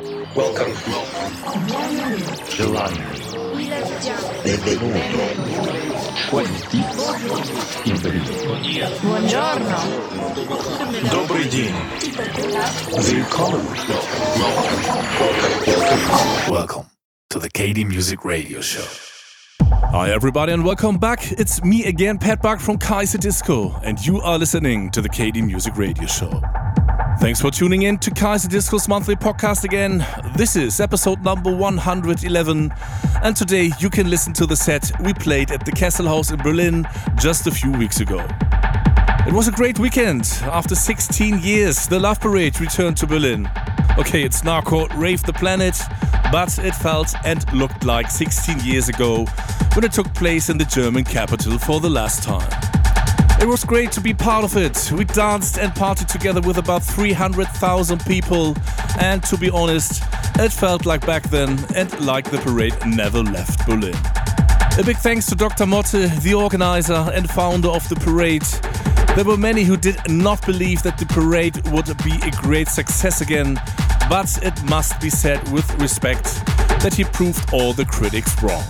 Welcome. Benvenuto. Benvenuto. Buongiorno. Добрый день. Welcome. Welcome to the KD Music Radio Show. Hi, everybody, and welcome back. It's me again, Pat Buck from Kaiserdisco, and you are listening to the KD Music Radio Show. Thanks for tuning in to Kaiserdisco's monthly podcast again. This is episode number 111, and today you can listen to the set we played at the Kesselhaus in Berlin just a few weeks ago. It was a great weekend. After 16 years, the Love Parade returned to Berlin. Okay, it's called Rave the Planet, but it felt and looked like 16 years ago when it took place in the German capital for the last time. It was great to be part of it. We danced and partied together with about 300,000 people, and to be honest, it felt like back then and like the parade never left Berlin. A big thanks to Dr. Motte, the organizer and founder of the parade. There were many who did not believe that the parade would be a great success again, but it must be said with respect that he proved all the critics wrong.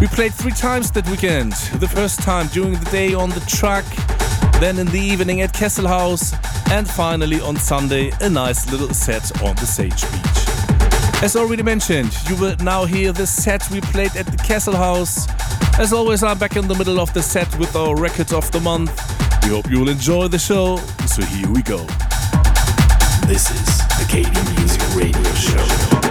We played three times that weekend. The first time during the day on the track, then in the evening at Castle Kesselhaus, and finally on Sunday, a nice little set on the Sage Beach. As already mentioned, you will now hear the set we played at the Castle Kesselhaus. As always, I'm back in the middle of the set with our record of the month. We hope you will enjoy the show, so here we go. This is the KD Music Radio Show.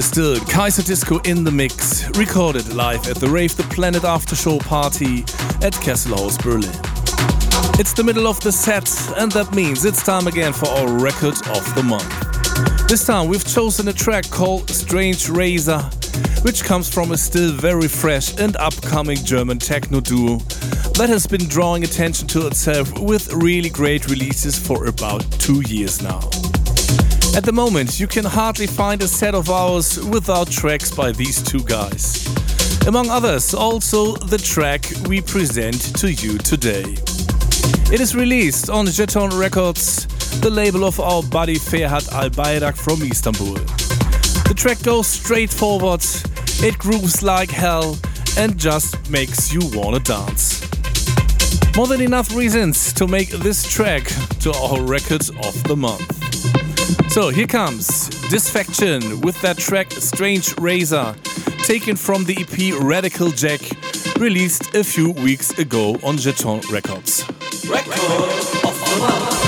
Is still Kaiserdisco in the mix, recorded live at the Rave the Planet After Show party at Kesselhaus, Berlin. It's the middle of the set, and that means it's time again for our record of the month. This time we've chosen a track called Strange Razor, which comes from a still very fresh and upcoming German techno duo that has been drawing attention to itself with really great releases for about two years now. At the moment, you can hardly find a set of ours without tracks by these two guys. Among others, also the track we present to you today. It is released on Jeton Records, the label of our buddy Ferhat Albayrak from Istanbul. The track goes straight forward, it grooves like hell, and just makes you wanna dance. More than enough reasons to make this track to our record of the month. So here comes Dysfaction with that track Strange Razor, taken from the EP Radical Jack, released a few weeks ago on Jeton Records. Record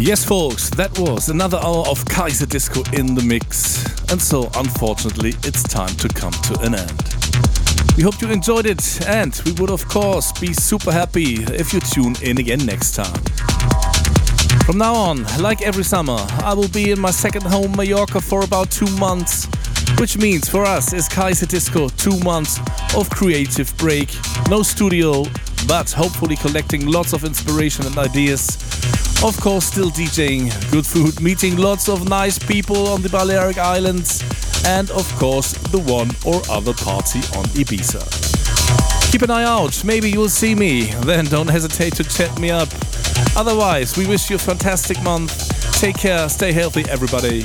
Yes, folks, that was another hour of Kaiserdisco in the mix. And so, unfortunately, it's time to come to an end. We hope you enjoyed it, and we would, of course, be super happy if you tune in again next time. From now on, like every summer, I will be in my second home, Mallorca, for about two months, which means for us is Kaiserdisco two months of creative break, no studio, but hopefully collecting lots of inspiration and ideas. Of course, still DJing, good food, meeting lots of nice people on the Balearic Islands, and of course, the one or other party on Ibiza. Keep an eye out, maybe you'll see me, then don't hesitate to chat me up. Otherwise, we wish you a fantastic month. Take care, stay healthy, everybody.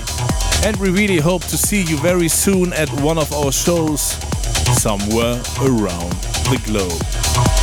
And we really hope to see you very soon at one of our shows somewhere around the globe.